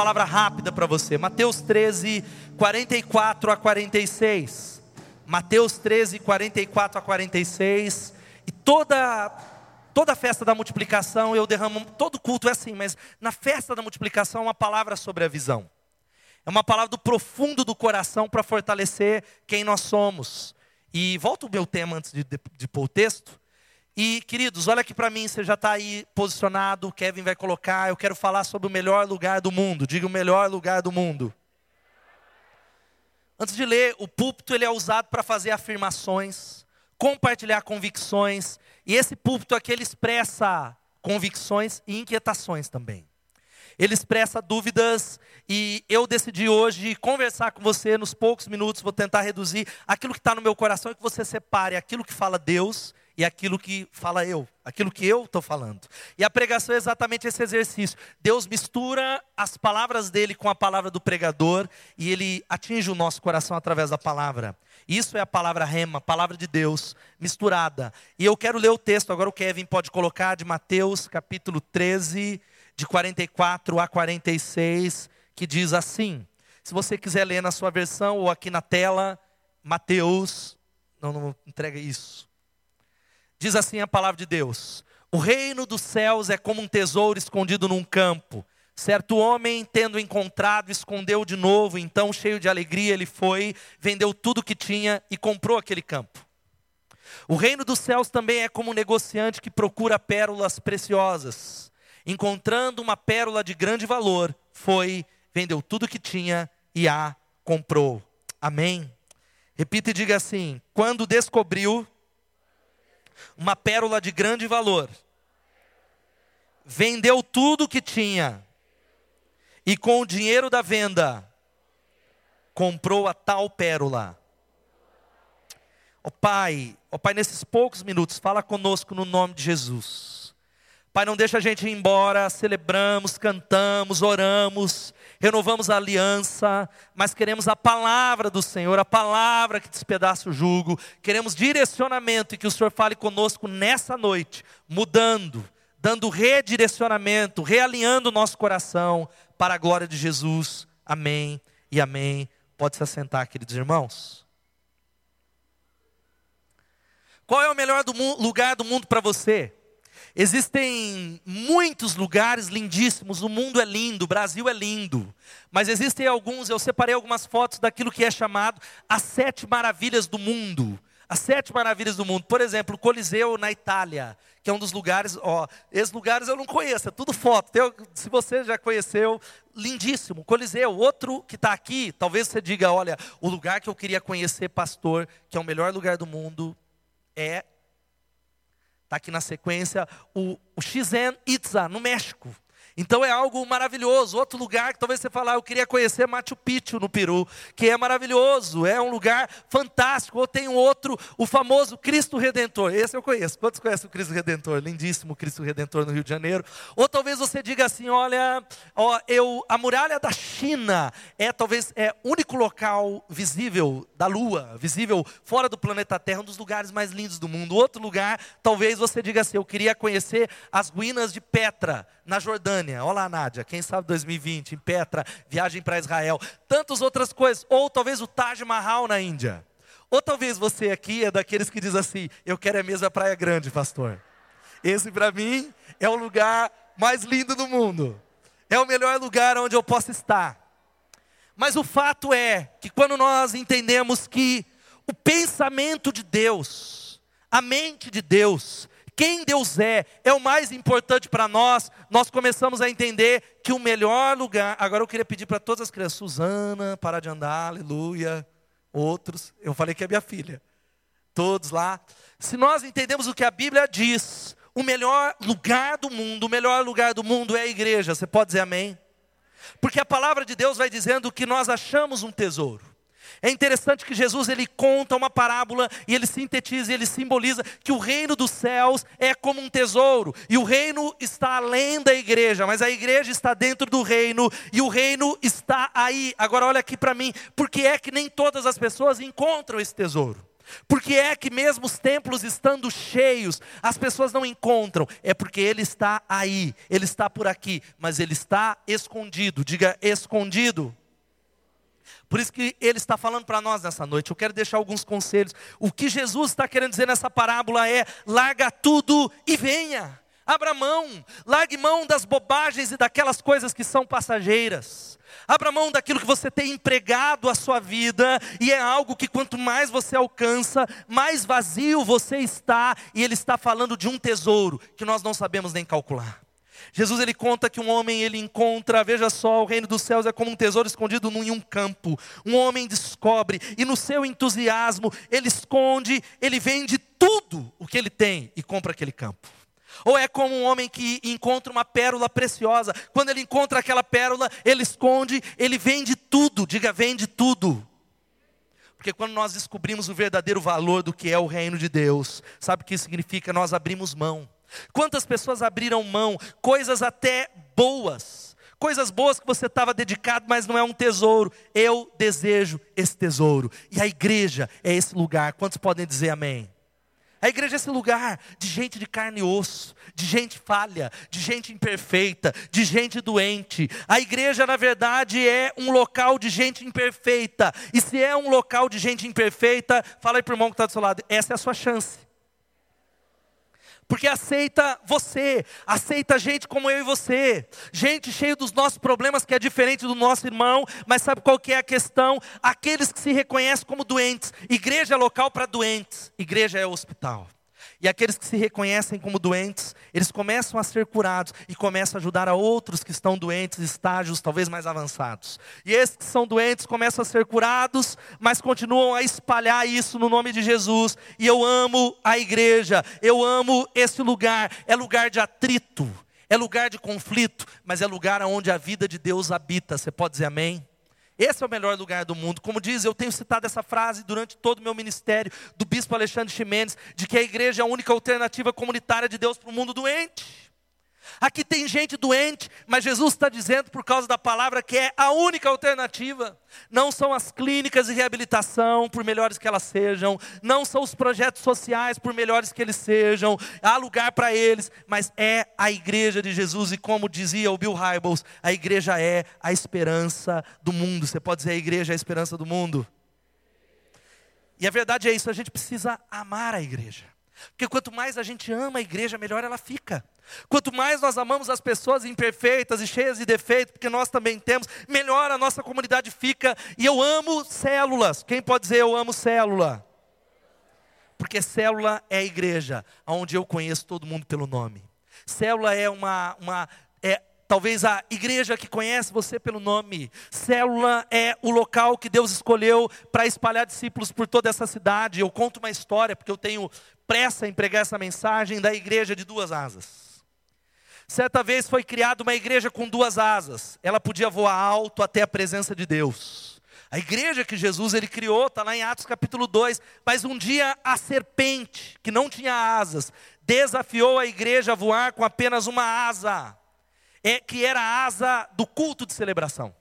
palavra rápida para você. Mateus 13, 44 a 46. Mateus 13, 44 a 46. E toda toda festa da multiplicação eu derramo, todo culto é assim, mas na festa da multiplicação uma palavra sobre a visão. É uma palavra do profundo do coração para fortalecer quem nós somos. E volta o meu tema antes de, de, de pôr o texto. E, queridos, olha aqui para mim, você já está aí posicionado, o Kevin vai colocar, eu quero falar sobre o melhor lugar do mundo. Diga o melhor lugar do mundo. Antes de ler, o púlpito ele é usado para fazer afirmações, compartilhar convicções, e esse púlpito aqui ele expressa convicções e inquietações também. Ele expressa dúvidas e eu decidi hoje conversar com você nos poucos minutos, vou tentar reduzir aquilo que está no meu coração e que você separe aquilo que fala Deus e aquilo que fala eu, aquilo que eu estou falando. E a pregação é exatamente esse exercício. Deus mistura as palavras dele com a palavra do pregador e ele atinge o nosso coração através da palavra. Isso é a palavra rema, palavra de Deus misturada. E eu quero ler o texto, agora o Kevin pode colocar, de Mateus capítulo 13, de 44 a 46, que diz assim. Se você quiser ler na sua versão ou aqui na tela, Mateus, não, não entrega isso. Diz assim a palavra de Deus: O reino dos céus é como um tesouro escondido num campo. Certo homem, tendo encontrado, escondeu de novo, então, cheio de alegria, ele foi, vendeu tudo que tinha e comprou aquele campo. O reino dos céus também é como um negociante que procura pérolas preciosas. Encontrando uma pérola de grande valor, foi, vendeu tudo que tinha e a comprou. Amém? Repita e diga assim: quando descobriu uma pérola de grande valor. Vendeu tudo que tinha e com o dinheiro da venda comprou a tal pérola. Ó oh, Pai, ó oh, Pai, nesses poucos minutos, fala conosco no nome de Jesus. Pai, não deixa a gente ir embora, celebramos, cantamos, oramos, renovamos a aliança, mas queremos a palavra do Senhor, a palavra que despedaça o jugo, queremos direcionamento e que o Senhor fale conosco nessa noite, mudando, dando redirecionamento, realinhando o nosso coração para a glória de Jesus. Amém e amém. Pode se assentar, queridos irmãos. Qual é o melhor do lugar do mundo para você? Existem muitos lugares lindíssimos, o mundo é lindo, o Brasil é lindo, mas existem alguns, eu separei algumas fotos daquilo que é chamado as sete maravilhas do mundo. As sete maravilhas do mundo, por exemplo, o Coliseu na Itália, que é um dos lugares, ó, esses lugares eu não conheço, é tudo foto. Se você já conheceu, lindíssimo, Coliseu. Outro que está aqui, talvez você diga, olha, o lugar que eu queria conhecer, pastor, que é o melhor lugar do mundo, é Está aqui na sequência o, o Chichen Itza, no México. Então é algo maravilhoso. Outro lugar que talvez você falar, ah, eu queria conhecer Machu Picchu no Peru, que é maravilhoso, é um lugar fantástico. Ou tem um outro, o famoso Cristo Redentor. Esse eu conheço. Quantos conhecem o Cristo Redentor? Lindíssimo Cristo Redentor no Rio de Janeiro. Ou talvez você diga assim, olha, ó, eu, a muralha da China é talvez é único local visível da Lua, visível fora do planeta Terra, um dos lugares mais lindos do mundo. Outro lugar, talvez você diga assim, eu queria conhecer as ruínas de Petra na Jordânia. Olá, Nádia, quem sabe 2020, em Petra, viagem para Israel, tantas outras coisas. Ou talvez o Taj Mahal na Índia. Ou talvez você aqui é daqueles que diz assim: eu quero a mesma Praia Grande, pastor. Esse para mim é o lugar mais lindo do mundo. É o melhor lugar onde eu posso estar. Mas o fato é que quando nós entendemos que o pensamento de Deus, a mente de Deus, quem Deus é, é o mais importante para nós, nós começamos a entender que o melhor lugar. Agora eu queria pedir para todas as crianças, Suzana, parar de andar, aleluia. Outros, eu falei que é minha filha. Todos lá. Se nós entendemos o que a Bíblia diz, o melhor lugar do mundo, o melhor lugar do mundo é a igreja. Você pode dizer amém? Porque a palavra de Deus vai dizendo que nós achamos um tesouro. É interessante que Jesus ele conta uma parábola e ele sintetiza e ele simboliza que o reino dos céus é como um tesouro e o reino está além da igreja, mas a igreja está dentro do reino e o reino está aí. Agora olha aqui para mim, porque é que nem todas as pessoas encontram esse tesouro? Por que é que mesmo os templos estando cheios, as pessoas não encontram? É porque ele está aí, ele está por aqui, mas ele está escondido. Diga escondido. Por isso que ele está falando para nós nessa noite. Eu quero deixar alguns conselhos. O que Jesus está querendo dizer nessa parábola é: larga tudo e venha. Abra mão, largue mão das bobagens e daquelas coisas que são passageiras. Abra mão daquilo que você tem empregado a sua vida, e é algo que quanto mais você alcança, mais vazio você está, e ele está falando de um tesouro que nós não sabemos nem calcular. Jesus ele conta que um homem ele encontra, veja só, o reino dos céus é como um tesouro escondido em um campo. Um homem descobre e no seu entusiasmo ele esconde, ele vende tudo o que ele tem e compra aquele campo. Ou é como um homem que encontra uma pérola preciosa. Quando ele encontra aquela pérola, ele esconde, ele vende tudo. Diga, vende tudo. Porque quando nós descobrimos o verdadeiro valor do que é o reino de Deus, sabe o que significa? Nós abrimos mão. Quantas pessoas abriram mão, coisas até boas, coisas boas que você estava dedicado, mas não é um tesouro. Eu desejo esse tesouro. E a igreja é esse lugar. Quantos podem dizer amém? A igreja é esse lugar de gente de carne e osso, de gente falha, de gente imperfeita, de gente doente. A igreja, na verdade, é um local de gente imperfeita. E se é um local de gente imperfeita, fala aí para o irmão que está do seu lado, essa é a sua chance porque aceita você, aceita gente como eu e você, gente cheio dos nossos problemas que é diferente do nosso irmão, mas sabe qual que é a questão? Aqueles que se reconhecem como doentes, igreja é local para doentes, igreja é hospital. E aqueles que se reconhecem como doentes, eles começam a ser curados e começam a ajudar a outros que estão doentes, estágios talvez mais avançados. E esses que são doentes começam a ser curados, mas continuam a espalhar isso no nome de Jesus. E eu amo a igreja, eu amo esse lugar, é lugar de atrito, é lugar de conflito, mas é lugar onde a vida de Deus habita. Você pode dizer amém? Esse é o melhor lugar do mundo. Como diz, eu tenho citado essa frase durante todo o meu ministério, do bispo Alexandre Ximenes, de que a igreja é a única alternativa comunitária de Deus para o mundo doente. Aqui tem gente doente, mas Jesus está dizendo, por causa da palavra, que é a única alternativa. Não são as clínicas de reabilitação, por melhores que elas sejam, não são os projetos sociais, por melhores que eles sejam, há lugar para eles, mas é a igreja de Jesus, e como dizia o Bill Hybels, a igreja é a esperança do mundo. Você pode dizer a igreja é a esperança do mundo? E a verdade é isso, a gente precisa amar a igreja. Porque quanto mais a gente ama a igreja, melhor ela fica. Quanto mais nós amamos as pessoas imperfeitas e cheias de defeitos, porque nós também temos, melhor a nossa comunidade fica. E eu amo células. Quem pode dizer eu amo célula? Porque célula é a igreja, onde eu conheço todo mundo pelo nome. Célula é uma, uma é talvez a igreja que conhece você pelo nome. Célula é o local que Deus escolheu para espalhar discípulos por toda essa cidade. Eu conto uma história, porque eu tenho pressa em pregar essa mensagem da igreja de duas asas. Certa vez foi criada uma igreja com duas asas. Ela podia voar alto até a presença de Deus. A igreja que Jesus ele criou, está lá em Atos capítulo 2. Mas um dia a serpente, que não tinha asas, desafiou a igreja a voar com apenas uma asa, é, que era a asa do culto de celebração.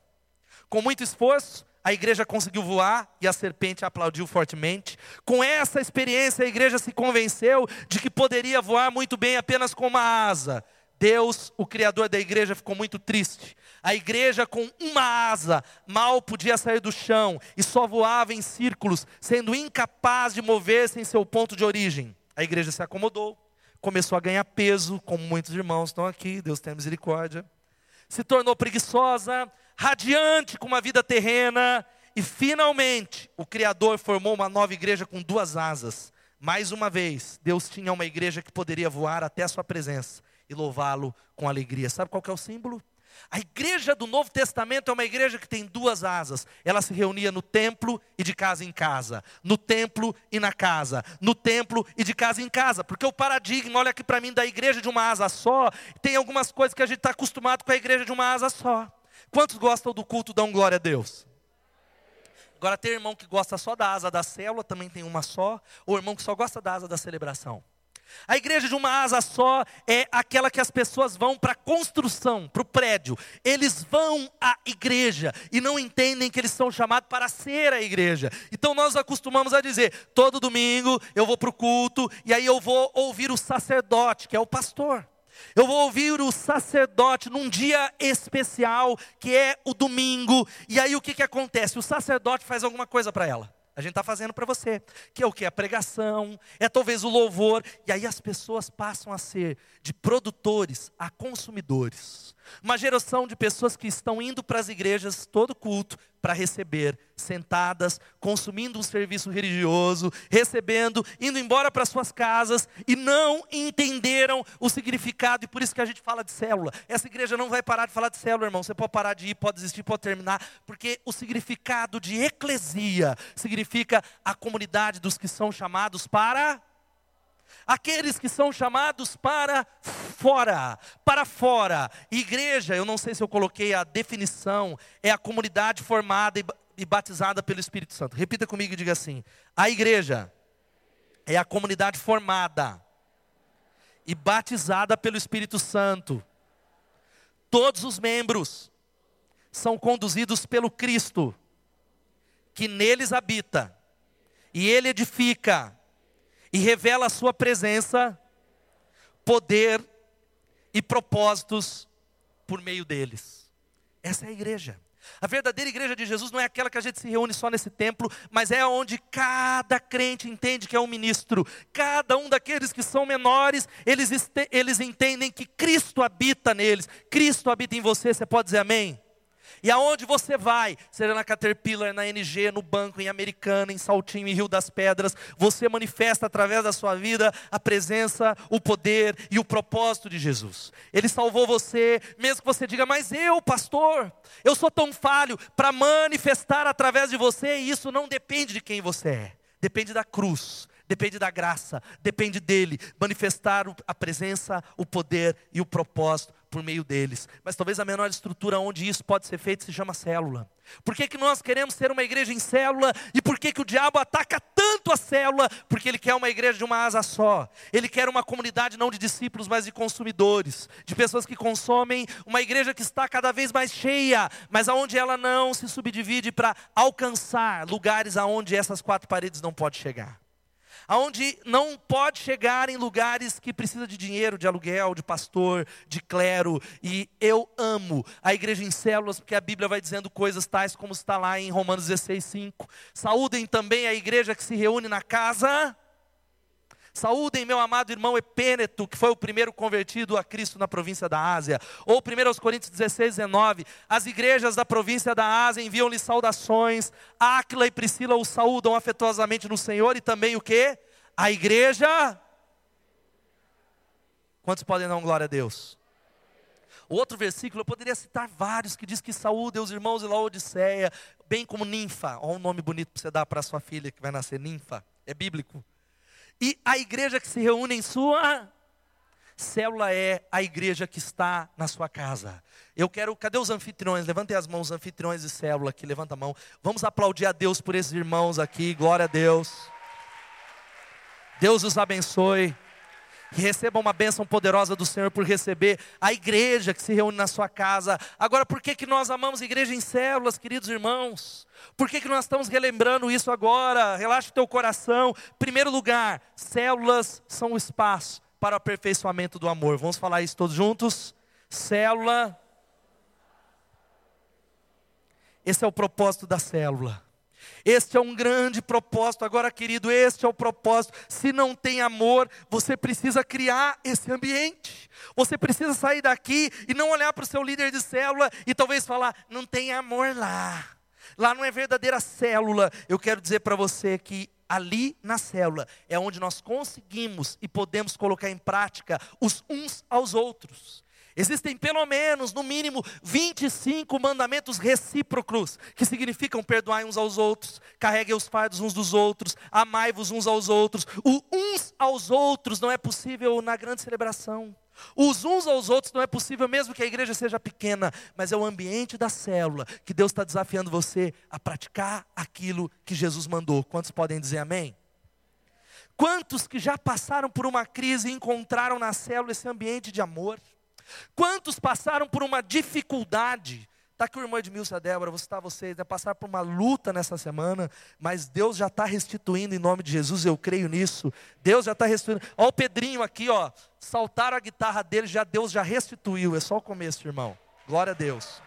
Com muito esforço, a igreja conseguiu voar e a serpente aplaudiu fortemente. Com essa experiência, a igreja se convenceu de que poderia voar muito bem apenas com uma asa. Deus, o Criador da igreja, ficou muito triste. A igreja, com uma asa, mal podia sair do chão e só voava em círculos, sendo incapaz de mover-se em seu ponto de origem. A igreja se acomodou, começou a ganhar peso, como muitos irmãos estão aqui, Deus tem misericórdia. Se tornou preguiçosa, radiante com uma vida terrena, e finalmente o Criador formou uma nova igreja com duas asas. Mais uma vez, Deus tinha uma igreja que poderia voar até a sua presença e louvá-lo com alegria. Sabe qual é o símbolo? A igreja do Novo Testamento é uma igreja que tem duas asas. Ela se reunia no templo e de casa em casa. No templo e na casa. No templo e de casa em casa. Porque o paradigma, olha aqui para mim, da igreja de uma asa só, tem algumas coisas que a gente está acostumado com a igreja de uma asa só. Quantos gostam do culto, dão glória a Deus? Agora tem irmão que gosta só da asa da célula, também tem uma só. Ou irmão que só gosta da asa da celebração. A igreja de uma asa só é aquela que as pessoas vão para a construção, para o prédio. Eles vão à igreja e não entendem que eles são chamados para ser a igreja. Então nós acostumamos a dizer: todo domingo eu vou para o culto e aí eu vou ouvir o sacerdote, que é o pastor. Eu vou ouvir o sacerdote num dia especial, que é o domingo. E aí o que, que acontece? O sacerdote faz alguma coisa para ela. A gente está fazendo para você. Que é o que? A pregação, é talvez o louvor. E aí as pessoas passam a ser de produtores a consumidores. Uma geração de pessoas que estão indo para as igrejas todo culto para receber, sentadas, consumindo um serviço religioso, recebendo, indo embora para suas casas e não entenderam o significado, e por isso que a gente fala de célula. Essa igreja não vai parar de falar de célula, irmão. Você pode parar de ir, pode desistir, pode terminar, porque o significado de eclesia significa a comunidade dos que são chamados para aqueles que são chamados para fora, para fora. Igreja, eu não sei se eu coloquei a definição, é a comunidade formada e batizada pelo Espírito Santo. Repita comigo e diga assim: a igreja é a comunidade formada e batizada pelo Espírito Santo. Todos os membros são conduzidos pelo Cristo, que neles habita, e ele edifica e revela a sua presença, poder e propósitos por meio deles. Essa é a igreja. A verdadeira igreja de Jesus não é aquela que a gente se reúne só nesse templo, mas é onde cada crente entende que é um ministro. Cada um daqueles que são menores, eles, eles entendem que Cristo habita neles. Cristo habita em você, você pode dizer amém? E aonde você vai, seja na Caterpillar, na NG, no banco, em Americana, em Saltinho, em Rio das Pedras, você manifesta através da sua vida a presença, o poder e o propósito de Jesus. Ele salvou você, mesmo que você diga, mas eu, pastor, eu sou tão falho para manifestar através de você, e isso não depende de quem você é, depende da cruz depende da graça, depende dele manifestar a presença, o poder e o propósito por meio deles. Mas talvez a menor estrutura onde isso pode ser feito se chama célula. Por que, que nós queremos ser uma igreja em célula? E por que, que o diabo ataca tanto a célula? Porque ele quer uma igreja de uma asa só. Ele quer uma comunidade não de discípulos, mas de consumidores, de pessoas que consomem, uma igreja que está cada vez mais cheia, mas aonde ela não se subdivide para alcançar lugares aonde essas quatro paredes não podem chegar aonde não pode chegar em lugares que precisa de dinheiro, de aluguel, de pastor, de clero. E eu amo a igreja em células, porque a Bíblia vai dizendo coisas tais como está lá em Romanos 16, 5. Saúdem também a igreja que se reúne na casa. Saúdem meu amado irmão Epêneto, que foi o primeiro convertido a Cristo na província da Ásia. Ou 1 Coríntios 16, 19. As igrejas da província da Ásia enviam-lhe saudações. Áquila e Priscila o saúdam afetuosamente no Senhor. E também o que? A igreja. Quantos podem dar glória a Deus? Outro versículo, eu poderia citar vários, que diz que saúde os irmãos de Laodiceia, bem como ninfa. Olha um nome bonito para você dar para sua filha que vai nascer, ninfa. É bíblico. E a igreja que se reúne em sua célula é a igreja que está na sua casa. Eu quero, cadê os anfitriões? Levantem as mãos, anfitriões de célula aqui, levanta a mão. Vamos aplaudir a Deus por esses irmãos aqui, glória a Deus. Deus os abençoe. Que recebam uma bênção poderosa do Senhor por receber a igreja que se reúne na sua casa. Agora, por que, que nós amamos igreja em células, queridos irmãos? Por que, que nós estamos relembrando isso agora? Relaxa o teu coração. Primeiro lugar, células são o espaço para o aperfeiçoamento do amor. Vamos falar isso todos juntos? Célula. Esse é o propósito da célula. Este é um grande propósito. Agora, querido, este é o propósito. Se não tem amor, você precisa criar esse ambiente. Você precisa sair daqui e não olhar para o seu líder de célula e talvez falar: não tem amor lá. Lá não é verdadeira célula. Eu quero dizer para você que ali na célula é onde nós conseguimos e podemos colocar em prática os uns aos outros. Existem pelo menos, no mínimo, 25 mandamentos recíprocos, que significam perdoar uns aos outros, carreguem os fardos uns dos outros, amai-vos uns aos outros. O uns aos outros não é possível na grande celebração. Os uns aos outros não é possível, mesmo que a igreja seja pequena, mas é o ambiente da célula que Deus está desafiando você a praticar aquilo que Jesus mandou. Quantos podem dizer amém? Quantos que já passaram por uma crise e encontraram na célula esse ambiente de amor? Quantos passaram por uma dificuldade? Está aqui o irmão Edmilson e a Débora, você está vocês, né? Passar por uma luta nessa semana, mas Deus já está restituindo em nome de Jesus, eu creio nisso. Deus já está restituindo. Olha o Pedrinho aqui, ó. Saltaram a guitarra dele, já Deus já restituiu. É só o começo, irmão. Glória a Deus.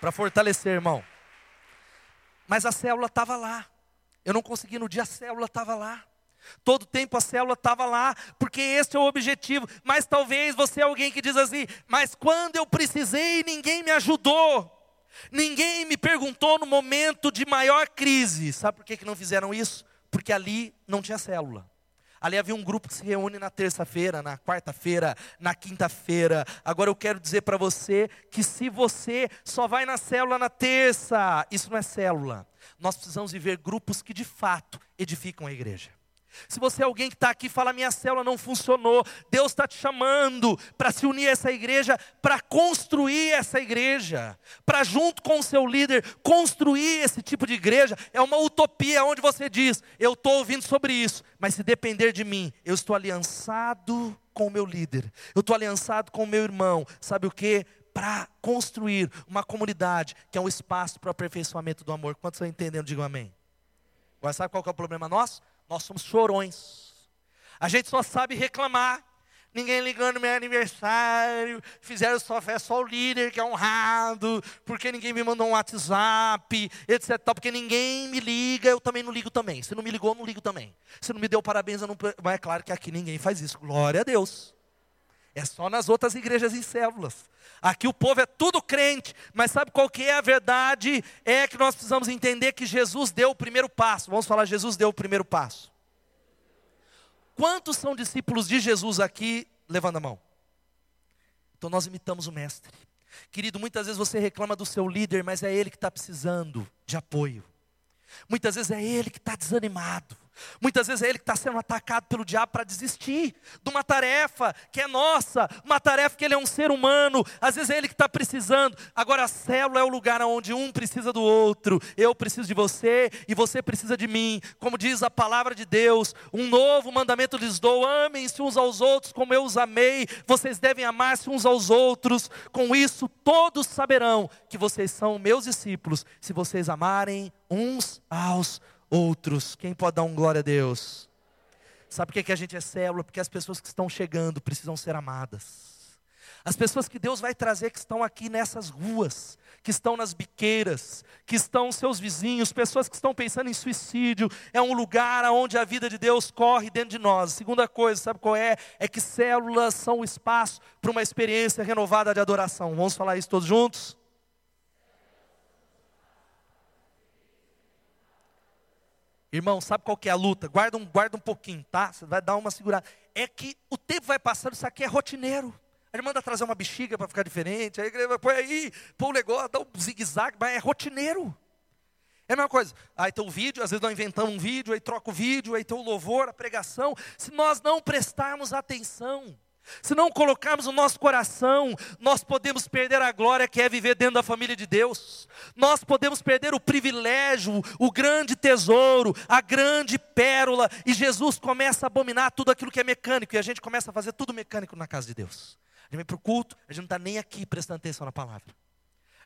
Para fortalecer, irmão. Mas a célula estava lá. Eu não consegui no dia, a célula estava lá. Todo tempo a célula estava lá, porque esse é o objetivo. Mas talvez você é alguém que diz assim: mas quando eu precisei, ninguém me ajudou. Ninguém me perguntou no momento de maior crise. Sabe por que, que não fizeram isso? Porque ali não tinha célula. Ali havia um grupo que se reúne na terça-feira, na quarta-feira, na quinta-feira. Agora eu quero dizer para você que se você só vai na célula na terça, isso não é célula. Nós precisamos viver grupos que de fato edificam a igreja. Se você é alguém que está aqui e fala, minha célula não funcionou, Deus está te chamando para se unir a essa igreja, para construir essa igreja, para junto com o seu líder, construir esse tipo de igreja. É uma utopia onde você diz, eu estou ouvindo sobre isso, mas se depender de mim, eu estou aliançado com o meu líder, eu estou aliançado com o meu irmão, sabe o que? Para construir uma comunidade que é um espaço para o aperfeiçoamento do amor. Quantos estão entendendo? Digam amém. Agora sabe qual é o problema nosso? Nós somos chorões. A gente só sabe reclamar. Ninguém ligando meu aniversário, fizeram só festa, só o líder que é honrado, porque ninguém me mandou um WhatsApp, etc. Porque ninguém me liga, eu também não ligo também. Se não me ligou, eu não ligo também. Se não me deu parabéns, eu não. Mas é claro que aqui ninguém faz isso. Glória a Deus. É só nas outras igrejas e células. Aqui o povo é tudo crente, mas sabe qual que é a verdade? É que nós precisamos entender que Jesus deu o primeiro passo. Vamos falar, Jesus deu o primeiro passo. Quantos são discípulos de Jesus aqui? Levanta a mão. Então nós imitamos o Mestre. Querido, muitas vezes você reclama do seu líder, mas é ele que está precisando de apoio. Muitas vezes é ele que está desanimado. Muitas vezes é ele que está sendo atacado pelo diabo para desistir de uma tarefa que é nossa, uma tarefa que ele é um ser humano, às vezes é ele que está precisando. Agora a célula é o lugar onde um precisa do outro. Eu preciso de você e você precisa de mim. Como diz a palavra de Deus, um novo mandamento lhes dou: amem-se uns aos outros como eu os amei. Vocês devem amar-se uns aos outros. Com isso todos saberão que vocês são meus discípulos, se vocês amarem uns aos outros outros. Quem pode dar um glória a Deus? Sabe por que, que a gente é célula? Porque as pessoas que estão chegando precisam ser amadas. As pessoas que Deus vai trazer que estão aqui nessas ruas, que estão nas biqueiras, que estão seus vizinhos, pessoas que estão pensando em suicídio, é um lugar onde a vida de Deus corre dentro de nós. Segunda coisa, sabe qual é? É que células são o espaço para uma experiência renovada de adoração. Vamos falar isso todos juntos? Irmão, sabe qual que é a luta? Guarda um, guarda um pouquinho, tá? Você vai dar uma segurada. É que o tempo vai passando, isso aqui é rotineiro. Ele manda trazer uma bexiga para ficar diferente, aí põe aí, põe o negócio, dá um zigue-zague, mas é rotineiro. É a mesma coisa. Aí tem o vídeo, às vezes nós inventamos um vídeo, aí troca o vídeo, aí tem o louvor, a pregação. Se nós não prestarmos atenção, se não colocarmos o nosso coração, nós podemos perder a glória que é viver dentro da família de Deus. Nós podemos perder o privilégio, o grande tesouro, a grande pérola. E Jesus começa a abominar tudo aquilo que é mecânico. E a gente começa a fazer tudo mecânico na casa de Deus. A gente vem para o culto, a gente não está nem aqui prestando atenção na palavra.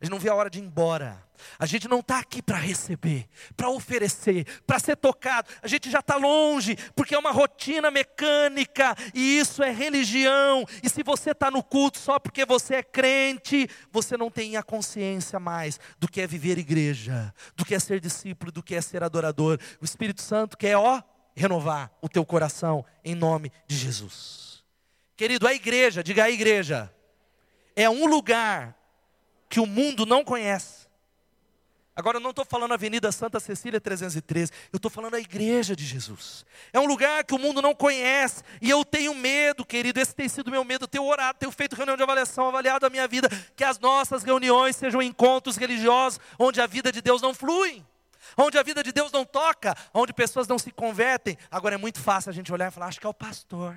A gente não vê a hora de ir embora. A gente não está aqui para receber, para oferecer, para ser tocado. A gente já está longe, porque é uma rotina mecânica, e isso é religião. E se você está no culto só porque você é crente, você não tem a consciência mais do que é viver igreja, do que é ser discípulo, do que é ser adorador. O Espírito Santo quer, ó, renovar o teu coração em nome de Jesus. Querido, a igreja, diga a igreja, é um lugar que o mundo não conhece. Agora eu não estou falando Avenida Santa Cecília 313, eu estou falando a igreja de Jesus. É um lugar que o mundo não conhece, e eu tenho medo, querido, esse tem sido meu medo, eu tenho orado, tenho feito reunião de avaliação, avaliado a minha vida, que as nossas reuniões sejam encontros religiosos, onde a vida de Deus não flui, onde a vida de Deus não toca, onde pessoas não se convertem. Agora é muito fácil a gente olhar e falar, acho que é o pastor,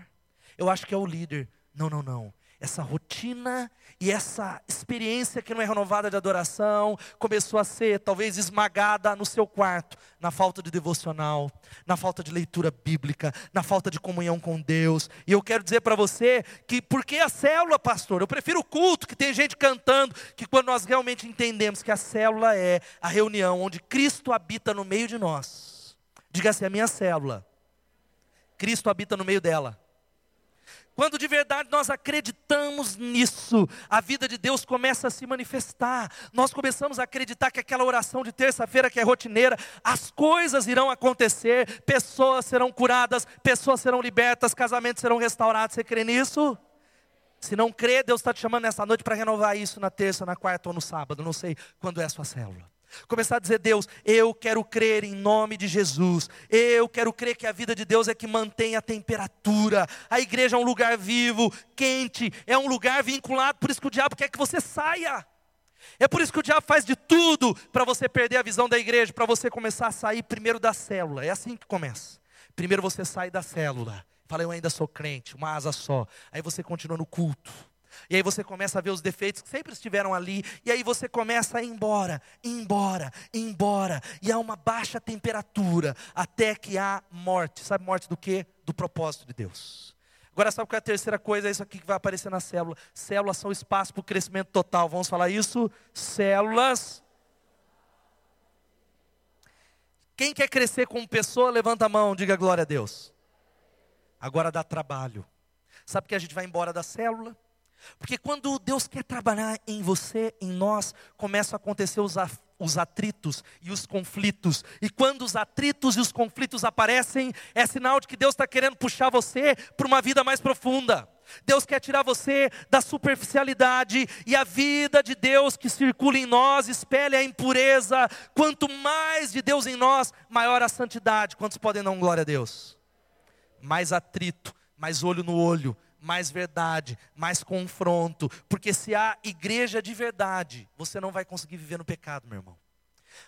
eu acho que é o líder. Não, não, não essa rotina e essa experiência que não é renovada de adoração começou a ser talvez esmagada no seu quarto, na falta de devocional, na falta de leitura bíblica, na falta de comunhão com Deus. E eu quero dizer para você que por que a célula, pastor? Eu prefiro o culto, que tem gente cantando, que quando nós realmente entendemos que a célula é a reunião onde Cristo habita no meio de nós. Diga assim: a minha célula. Cristo habita no meio dela. Quando de verdade nós acreditamos nisso, a vida de Deus começa a se manifestar. Nós começamos a acreditar que aquela oração de terça-feira que é rotineira, as coisas irão acontecer, pessoas serão curadas, pessoas serão libertas, casamentos serão restaurados. Você crê nisso? Se não crê, Deus está te chamando nessa noite para renovar isso na terça, na quarta ou no sábado. Não sei quando é a sua célula. Começar a dizer, Deus, eu quero crer em nome de Jesus. Eu quero crer que a vida de Deus é que mantém a temperatura. A igreja é um lugar vivo, quente, é um lugar vinculado, por isso que o diabo quer que você saia. É por isso que o diabo faz de tudo para você perder a visão da igreja, para você começar a sair primeiro da célula. É assim que começa. Primeiro você sai da célula. Fala, eu ainda sou crente, uma asa só. Aí você continua no culto. E aí você começa a ver os defeitos que sempre estiveram ali, e aí você começa a ir embora, embora, embora, e há uma baixa temperatura até que há morte. Sabe morte do quê? Do propósito de Deus. Agora sabe qual é a terceira coisa? É isso aqui que vai aparecer na célula. Células são espaço para o crescimento total. Vamos falar isso? Células. Quem quer crescer como pessoa, levanta a mão, diga glória a Deus. Agora dá trabalho. Sabe que a gente vai embora da célula? Porque quando Deus quer trabalhar em você, em nós, começam a acontecer os, os atritos e os conflitos. E quando os atritos e os conflitos aparecem, é sinal de que Deus está querendo puxar você para uma vida mais profunda. Deus quer tirar você da superficialidade e a vida de Deus que circula em nós espelha a impureza. Quanto mais de Deus em nós, maior a santidade. Quantos podem dar glória a Deus? Mais atrito, mais olho no olho, mais verdade, mais confronto, porque se há igreja de verdade, você não vai conseguir viver no pecado, meu irmão.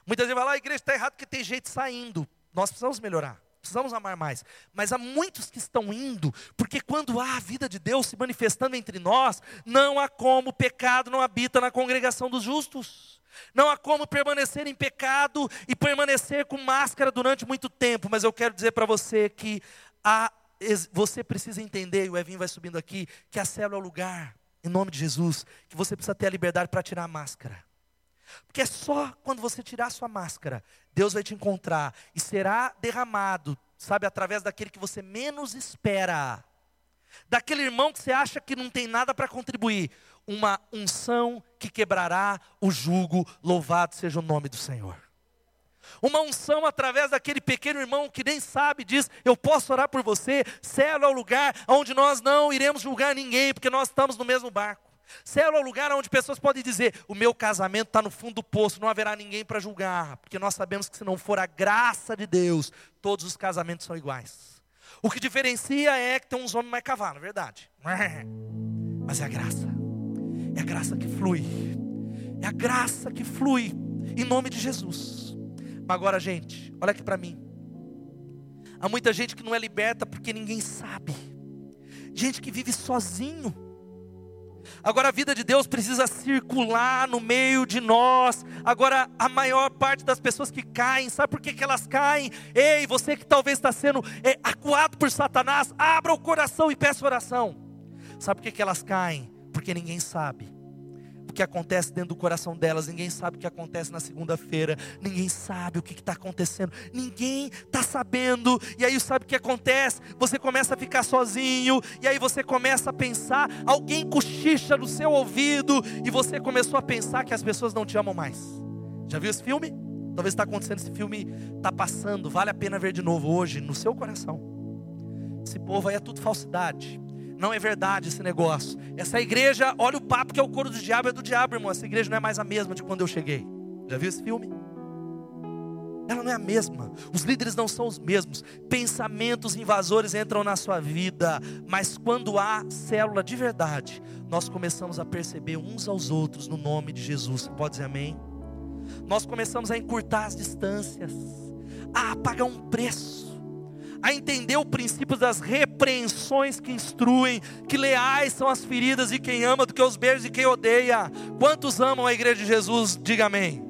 Muitas vezes vai lá, a igreja está errada porque tem gente saindo. Nós precisamos melhorar, precisamos amar mais. Mas há muitos que estão indo, porque quando há a vida de Deus se manifestando entre nós, não há como o pecado não habita na congregação dos justos. Não há como permanecer em pecado e permanecer com máscara durante muito tempo, mas eu quero dizer para você que há você precisa entender, e o Evinho vai subindo aqui, que a célula é o lugar, em nome de Jesus, que você precisa ter a liberdade para tirar a máscara. Porque é só quando você tirar a sua máscara, Deus vai te encontrar e será derramado, sabe, através daquele que você menos espera. Daquele irmão que você acha que não tem nada para contribuir, uma unção que quebrará o jugo, louvado seja o nome do Senhor. Uma unção através daquele pequeno irmão que nem sabe, diz: Eu posso orar por você. Céu é o lugar onde nós não iremos julgar ninguém, porque nós estamos no mesmo barco. Céu é o lugar onde pessoas podem dizer: O meu casamento está no fundo do poço, não haverá ninguém para julgar, porque nós sabemos que se não for a graça de Deus, todos os casamentos são iguais. O que diferencia é que tem uns homens mais cavalo, verdade. Mas é a graça, é a graça que flui, é a graça que flui, em nome de Jesus. Agora, gente, olha aqui para mim. Há muita gente que não é liberta porque ninguém sabe. Gente que vive sozinho. Agora a vida de Deus precisa circular no meio de nós. Agora a maior parte das pessoas que caem, sabe por que, que elas caem? Ei, você que talvez está sendo é, acuado por Satanás, abra o coração e peça oração. Sabe por que, que elas caem? Porque ninguém sabe que acontece dentro do coração delas, ninguém sabe o que acontece na segunda-feira, ninguém sabe o que está acontecendo, ninguém está sabendo, e aí sabe o que acontece? Você começa a ficar sozinho, e aí você começa a pensar, alguém cochicha no seu ouvido, e você começou a pensar que as pessoas não te amam mais. Já viu esse filme? Talvez está acontecendo, esse filme está passando, vale a pena ver de novo hoje, no seu coração. Esse povo aí é tudo falsidade. Não é verdade esse negócio. Essa igreja, olha o papo que é o coro do diabo, é do diabo, irmão. Essa igreja não é mais a mesma de quando eu cheguei. Já viu esse filme? Ela não é a mesma. Os líderes não são os mesmos. Pensamentos invasores entram na sua vida, mas quando há célula de verdade, nós começamos a perceber uns aos outros no nome de Jesus. Você pode dizer amém? Nós começamos a encurtar as distâncias, a pagar um preço a entender o princípio das repreensões que instruem, que leais são as feridas de quem ama do que os beijos de quem odeia. Quantos amam a igreja de Jesus? Diga amém.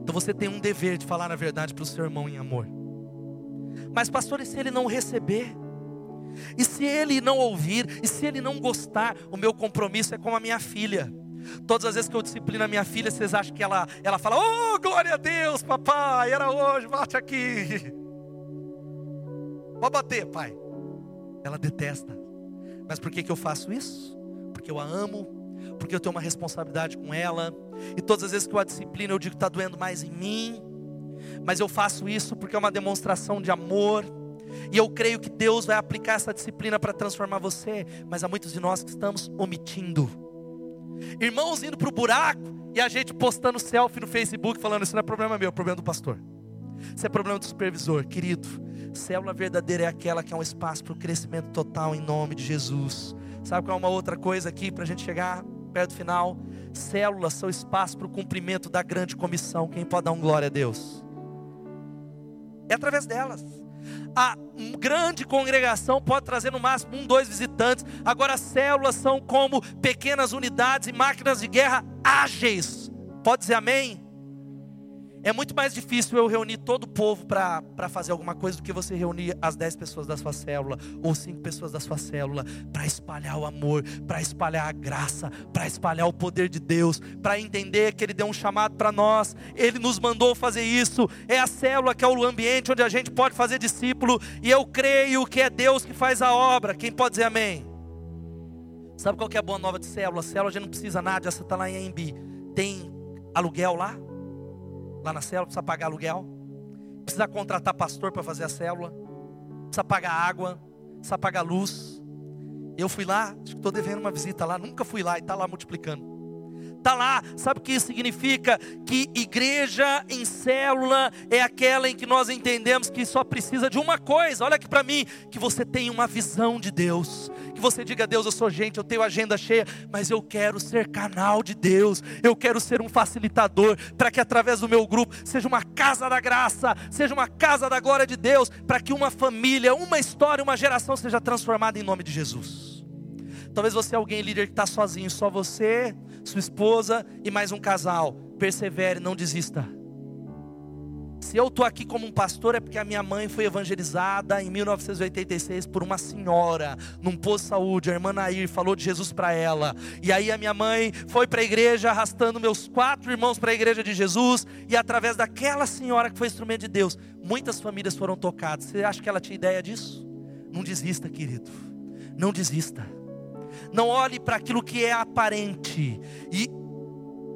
Então você tem um dever de falar a verdade para o seu irmão em amor. Mas, pastor, e se ele não receber? E se ele não ouvir? E se ele não gostar? O meu compromisso é com a minha filha. Todas as vezes que eu disciplino a minha filha, vocês acham que ela, ela fala: Oh, glória a Deus, papai, era hoje, bate aqui. Pode bater, pai. Ela detesta. Mas por que, que eu faço isso? Porque eu a amo, porque eu tenho uma responsabilidade com ela. E todas as vezes que eu a disciplino, eu digo que está doendo mais em mim. Mas eu faço isso porque é uma demonstração de amor. E eu creio que Deus vai aplicar essa disciplina para transformar você. Mas há muitos de nós que estamos omitindo. Irmãos indo para o buraco e a gente postando selfie no Facebook falando: Isso não é problema meu, é problema do pastor. Isso é problema do supervisor, querido. Célula verdadeira é aquela que é um espaço para o crescimento total em nome de Jesus. Sabe qual é uma outra coisa aqui para a gente chegar perto do final? Células são espaço para o cumprimento da grande comissão. Quem pode dar um glória a Deus? É através delas. A grande congregação pode trazer no máximo um, dois visitantes. Agora, células são como pequenas unidades e máquinas de guerra ágeis. Pode dizer amém? É muito mais difícil eu reunir todo o povo para fazer alguma coisa do que você reunir as 10 pessoas da sua célula ou cinco pessoas da sua célula para espalhar o amor, para espalhar a graça, para espalhar o poder de Deus, para entender que Ele deu um chamado para nós, Ele nos mandou fazer isso. É a célula que é o ambiente onde a gente pode fazer discípulo e eu creio que é Deus que faz a obra. Quem pode dizer amém? Sabe qual que é a boa nova de célula? Célula a gente não precisa nada, você está lá em AMB. Tem aluguel lá? Lá na célula, precisa pagar aluguel, precisa contratar pastor para fazer a célula, precisa pagar água, precisa pagar luz. Eu fui lá, acho que estou devendo uma visita lá, nunca fui lá e está lá multiplicando. Está lá, sabe o que isso significa? Que igreja em célula é aquela em que nós entendemos que só precisa de uma coisa, olha aqui para mim, que você tenha uma visão de Deus, que você diga, Deus, eu sou gente, eu tenho agenda cheia, mas eu quero ser canal de Deus, eu quero ser um facilitador, para que através do meu grupo seja uma casa da graça, seja uma casa da glória de Deus, para que uma família, uma história, uma geração seja transformada em nome de Jesus. Talvez você é alguém líder que está sozinho, só você, sua esposa e mais um casal. Persevere, não desista. Se eu estou aqui como um pastor é porque a minha mãe foi evangelizada em 1986 por uma senhora num posto de saúde. A irmã Nair falou de Jesus para ela. E aí a minha mãe foi para a igreja arrastando meus quatro irmãos para a igreja de Jesus. E através daquela senhora que foi instrumento de Deus, muitas famílias foram tocadas. Você acha que ela tinha ideia disso? Não desista, querido. Não desista. Não olhe para aquilo que é aparente. E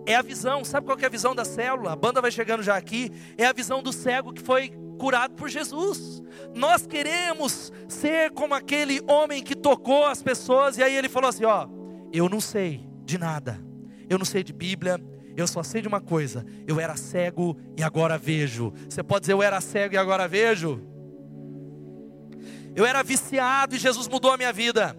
é a visão, sabe qual é a visão da célula? A banda vai chegando já aqui. É a visão do cego que foi curado por Jesus. Nós queremos ser como aquele homem que tocou as pessoas e aí ele falou assim: Ó, eu não sei de nada, eu não sei de Bíblia, eu só sei de uma coisa: eu era cego e agora vejo. Você pode dizer, eu era cego e agora vejo? Eu era viciado e Jesus mudou a minha vida.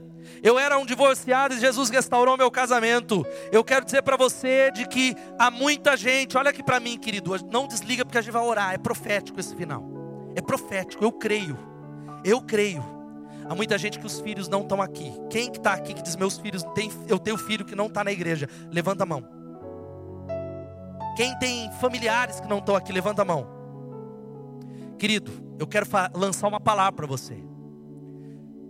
Eu era um divorciado e Jesus restaurou meu casamento. Eu quero dizer para você de que há muita gente, olha aqui para mim, querido, não desliga porque a gente vai orar, é profético esse final. É profético, eu creio. Eu creio. Há muita gente que os filhos não estão aqui. Quem que está aqui que diz meus filhos, tem, eu tenho filho que não está na igreja? Levanta a mão. Quem tem familiares que não estão aqui? Levanta a mão. Querido, eu quero lançar uma palavra para você.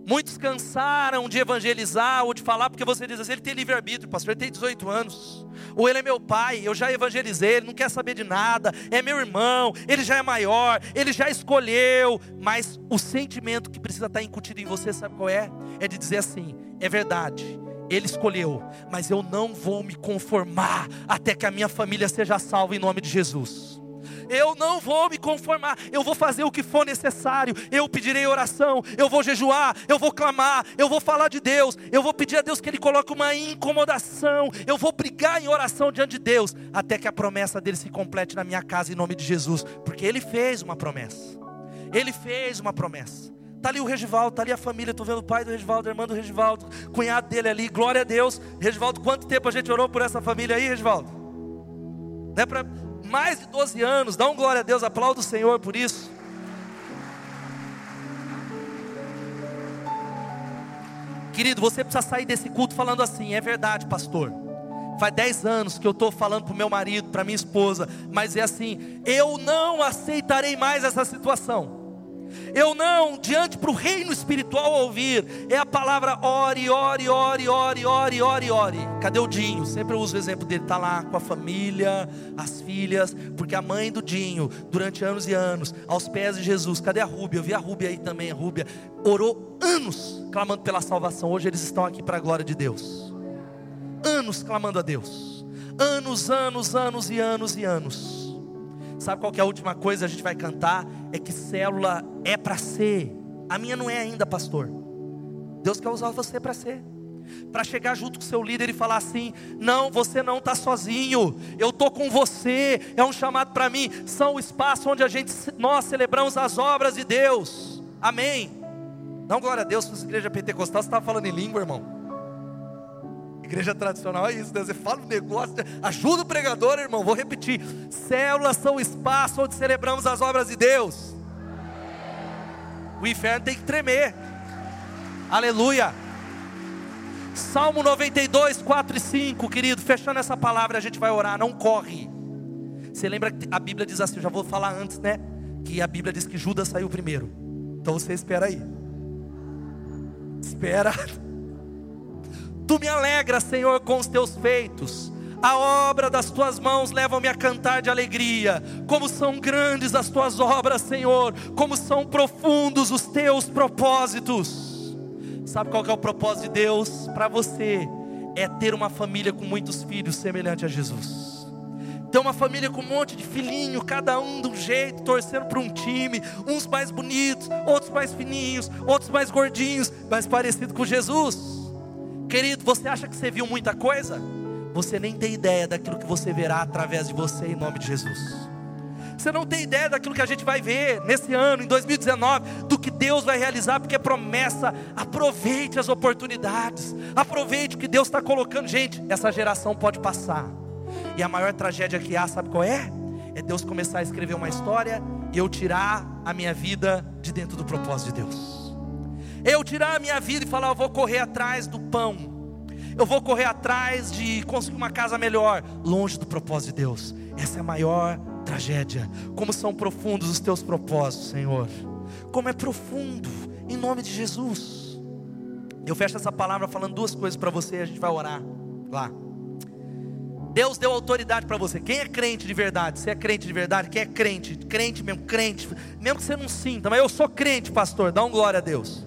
Muitos cansaram de evangelizar ou de falar, porque você diz assim: ele tem livre-arbítrio, pastor, ele tem 18 anos. Ou ele é meu pai, eu já evangelizei, ele não quer saber de nada, é meu irmão, ele já é maior, ele já escolheu. Mas o sentimento que precisa estar incutido em você, sabe qual é? É de dizer assim: é verdade, ele escolheu, mas eu não vou me conformar até que a minha família seja salva em nome de Jesus. Eu não vou me conformar, eu vou fazer o que for necessário. Eu pedirei oração, eu vou jejuar, eu vou clamar, eu vou falar de Deus, eu vou pedir a Deus que Ele coloque uma incomodação, eu vou brigar em oração diante de Deus, até que a promessa dele se complete na minha casa em nome de Jesus, porque Ele fez uma promessa. Ele fez uma promessa. Está ali o Regivaldo, está ali a família, estou vendo o pai do Regivaldo, a irmã do Regivaldo, cunhado dele ali, glória a Deus. Regivaldo, quanto tempo a gente orou por essa família aí, Regivaldo? Não é para mais de 12 anos. Dá um glória a Deus, aplauda o Senhor por isso. Querido, você precisa sair desse culto falando assim: é verdade, pastor. Faz 10 anos que eu estou falando para o meu marido, para minha esposa, mas é assim: eu não aceitarei mais essa situação. Eu não, diante para o reino espiritual ouvir, é a palavra ore, ore, ore, ore, ore, ore, ore. Cadê o Dinho? Sempre eu uso o exemplo dele, está lá com a família, as filhas, porque a mãe do Dinho, durante anos e anos, aos pés de Jesus, cadê a Rúbia? Eu vi a Rúbia aí também, a Rúbia, orou anos clamando pela salvação, hoje eles estão aqui para a glória de Deus anos clamando a Deus. Anos, anos, anos e anos e anos. Sabe qual é a última coisa que a gente vai cantar? É que célula é para ser. A minha não é ainda, pastor. Deus quer usar você para ser. Para chegar junto com seu líder e falar assim: não, você não está sozinho, eu estou com você. É um chamado para mim. São o espaço onde a gente, nós celebramos as obras de Deus. Amém. Não, glória a Deus, se igreja pentecostal, você estava falando em língua, irmão. Igreja tradicional é isso, né? Você fala um negócio, ajuda o pregador, irmão. Vou repetir: células são o espaço onde celebramos as obras de Deus. O inferno tem que tremer. Aleluia. Salmo 92, 4 e 5, querido. Fechando essa palavra, a gente vai orar. Não corre. Você lembra que a Bíblia diz assim? Eu já vou falar antes, né? Que a Bíblia diz que Judas saiu primeiro. Então você espera aí. Espera. Tu me alegras, Senhor, com os teus feitos. A obra das tuas mãos leva-me a cantar de alegria. Como são grandes as tuas obras, Senhor, como são profundos os teus propósitos. Sabe qual é o propósito de Deus para você? É ter uma família com muitos filhos semelhante a Jesus. Ter uma família com um monte de filhinho, cada um de um jeito, torcendo para um time, uns mais bonitos, outros mais fininhos, outros mais gordinhos, mais parecido com Jesus. Querido, você acha que você viu muita coisa? Você nem tem ideia daquilo que você verá através de você em nome de Jesus. Você não tem ideia daquilo que a gente vai ver nesse ano, em 2019, do que Deus vai realizar, porque é promessa. Aproveite as oportunidades, aproveite o que Deus está colocando. Gente, essa geração pode passar, e a maior tragédia que há, sabe qual é? É Deus começar a escrever uma história e eu tirar a minha vida de dentro do propósito de Deus eu tirar a minha vida e falar, eu vou correr atrás do pão, eu vou correr atrás de conseguir uma casa melhor, longe do propósito de Deus. Essa é a maior tragédia. Como são profundos os teus propósitos, Senhor. Como é profundo, em nome de Jesus. Eu fecho essa palavra falando duas coisas para você, a gente vai orar lá. Deus deu autoridade para você. Quem é crente de verdade? Você é crente de verdade? Quem é crente? Crente mesmo, crente. Mesmo que você não sinta, mas eu sou crente, pastor. Dá um glória a Deus.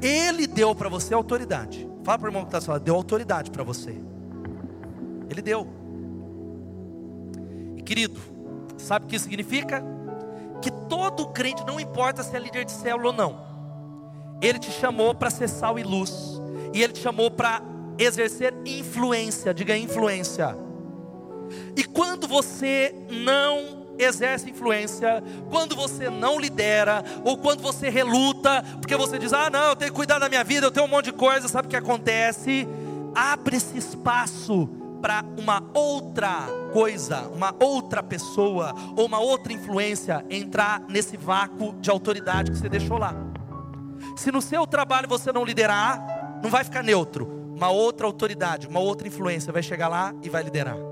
Ele deu para você autoridade. Fala para o irmão que está falando, deu autoridade para você. Ele deu. E querido, sabe o que isso significa? Que todo crente, não importa se é líder de célula ou não, ele te chamou para ser sal e luz, e ele te chamou para exercer influência, diga influência. E quando você não exerce influência, quando você não lidera, ou quando você reluta, porque você diz: ah, não, eu tenho que cuidar da minha vida, eu tenho um monte de coisa, sabe o que acontece? Abre-se espaço para uma outra coisa, uma outra pessoa, ou uma outra influência entrar nesse vácuo de autoridade que você deixou lá. Se no seu trabalho você não liderar, não vai ficar neutro. Uma outra autoridade, uma outra influência vai chegar lá e vai liderar.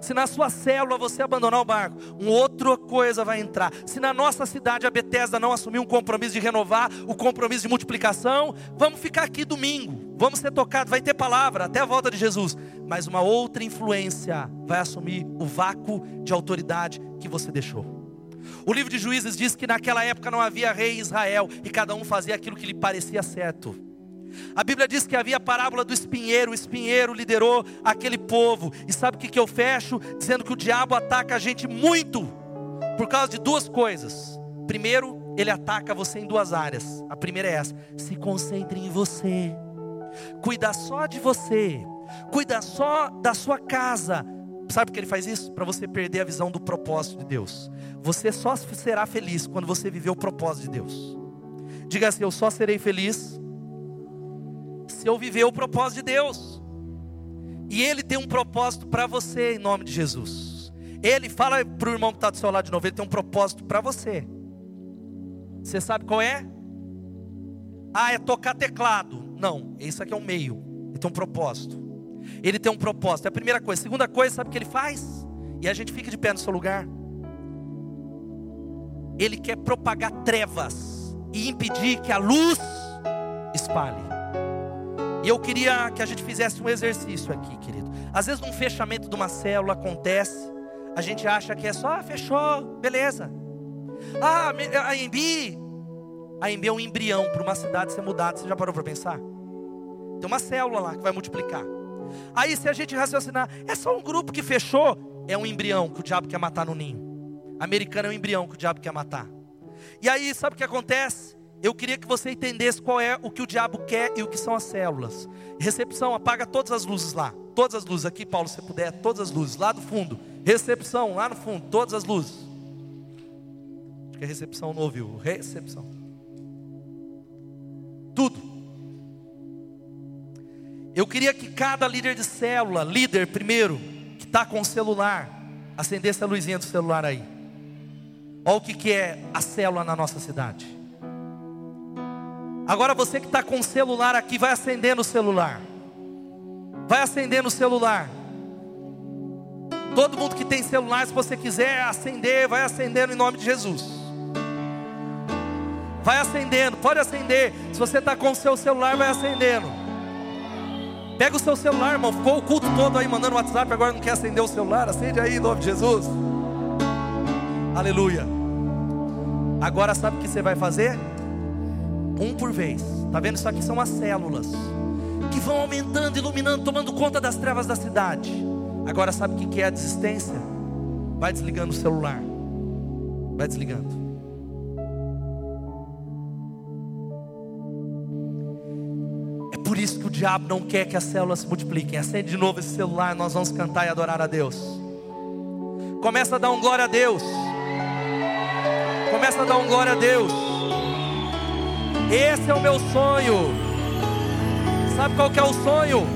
Se na sua célula você abandonar o barco, uma outra coisa vai entrar. Se na nossa cidade a Bethesda não assumir um compromisso de renovar, o compromisso de multiplicação, vamos ficar aqui domingo, vamos ser tocados, vai ter palavra até a volta de Jesus, mas uma outra influência vai assumir o vácuo de autoridade que você deixou. O livro de Juízes diz que naquela época não havia rei em Israel e cada um fazia aquilo que lhe parecia certo. A Bíblia diz que havia a parábola do espinheiro, o espinheiro liderou aquele povo. E sabe o que, que eu fecho? Dizendo que o diabo ataca a gente muito, por causa de duas coisas. Primeiro, ele ataca você em duas áreas. A primeira é essa: se concentre em você, cuida só de você, cuida só da sua casa. Sabe por que ele faz isso? Para você perder a visão do propósito de Deus. Você só será feliz quando você viver o propósito de Deus. Diga assim: Eu só serei feliz se eu viver o propósito de Deus. E Ele tem um propósito para você, em nome de Jesus. Ele fala para o irmão que está do seu lado de novo, ele tem um propósito para você. Você sabe qual é? Ah, é tocar teclado. Não, isso aqui é um meio. Ele tem um propósito. Ele tem um propósito. É a primeira coisa. Segunda coisa, sabe o que ele faz? E a gente fica de pé no seu lugar. Ele quer propagar trevas e impedir que a luz espalhe. E eu queria que a gente fizesse um exercício aqui, querido. Às vezes, num fechamento de uma célula acontece, a gente acha que é só, ah, fechou, beleza. Ah, a Embi, a Embi é um embrião para uma cidade ser mudada. Você já parou para pensar? Tem uma célula lá que vai multiplicar. Aí, se a gente raciocinar, é só um grupo que fechou, é um embrião que o diabo quer matar no ninho. Americano é um embrião que o diabo quer matar. E aí, sabe o que acontece? Eu queria que você entendesse qual é o que o diabo quer e o que são as células. Recepção, apaga todas as luzes lá. Todas as luzes aqui, Paulo, se puder, todas as luzes lá do fundo. Recepção, lá no fundo, todas as luzes. Acho que a recepção não ouviu. Recepção. Tudo. Eu queria que cada líder de célula, líder primeiro, que está com o celular, acendesse a luzinha do celular aí. Olha o que, que é a célula na nossa cidade. Agora você que está com o celular aqui, vai acendendo o celular. Vai acendendo o celular. Todo mundo que tem celular, se você quiser acender, vai acendendo em nome de Jesus. Vai acendendo, pode acender. Se você está com o seu celular, vai acendendo. Pega o seu celular, irmão. Ficou o culto todo aí mandando WhatsApp, agora não quer acender o celular. Acende aí em nome de Jesus. Aleluia. Agora sabe o que você vai fazer? Um por vez. Tá vendo? Isso aqui são as células que vão aumentando, iluminando, tomando conta das trevas da cidade. Agora sabe o que é a desistência? Vai desligando o celular. Vai desligando. por isso que o diabo não quer que as células se multipliquem. Acende de novo esse celular, nós vamos cantar e adorar a Deus. Começa a dar um glória a Deus. Começa a dar um glória a Deus. Esse é o meu sonho. Sabe qual que é o sonho?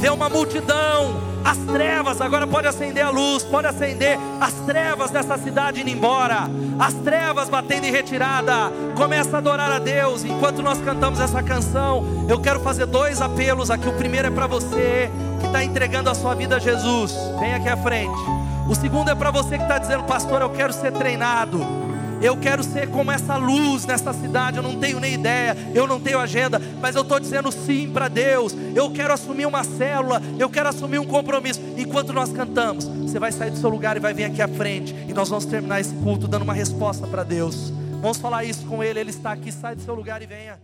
Ver uma multidão as trevas, agora pode acender a luz, pode acender as trevas dessa cidade indo embora, as trevas batendo em retirada. Começa a adorar a Deus. Enquanto nós cantamos essa canção, eu quero fazer dois apelos aqui. O primeiro é para você que está entregando a sua vida a Jesus. Vem aqui à frente. O segundo é para você que está dizendo, pastor, eu quero ser treinado. Eu quero ser como essa luz nessa cidade. Eu não tenho nem ideia, eu não tenho agenda, mas eu estou dizendo sim para Deus. Eu quero assumir uma célula, eu quero assumir um compromisso. Enquanto nós cantamos, você vai sair do seu lugar e vai vir aqui à frente, e nós vamos terminar esse culto dando uma resposta para Deus. Vamos falar isso com Ele, Ele está aqui, sai do seu lugar e venha.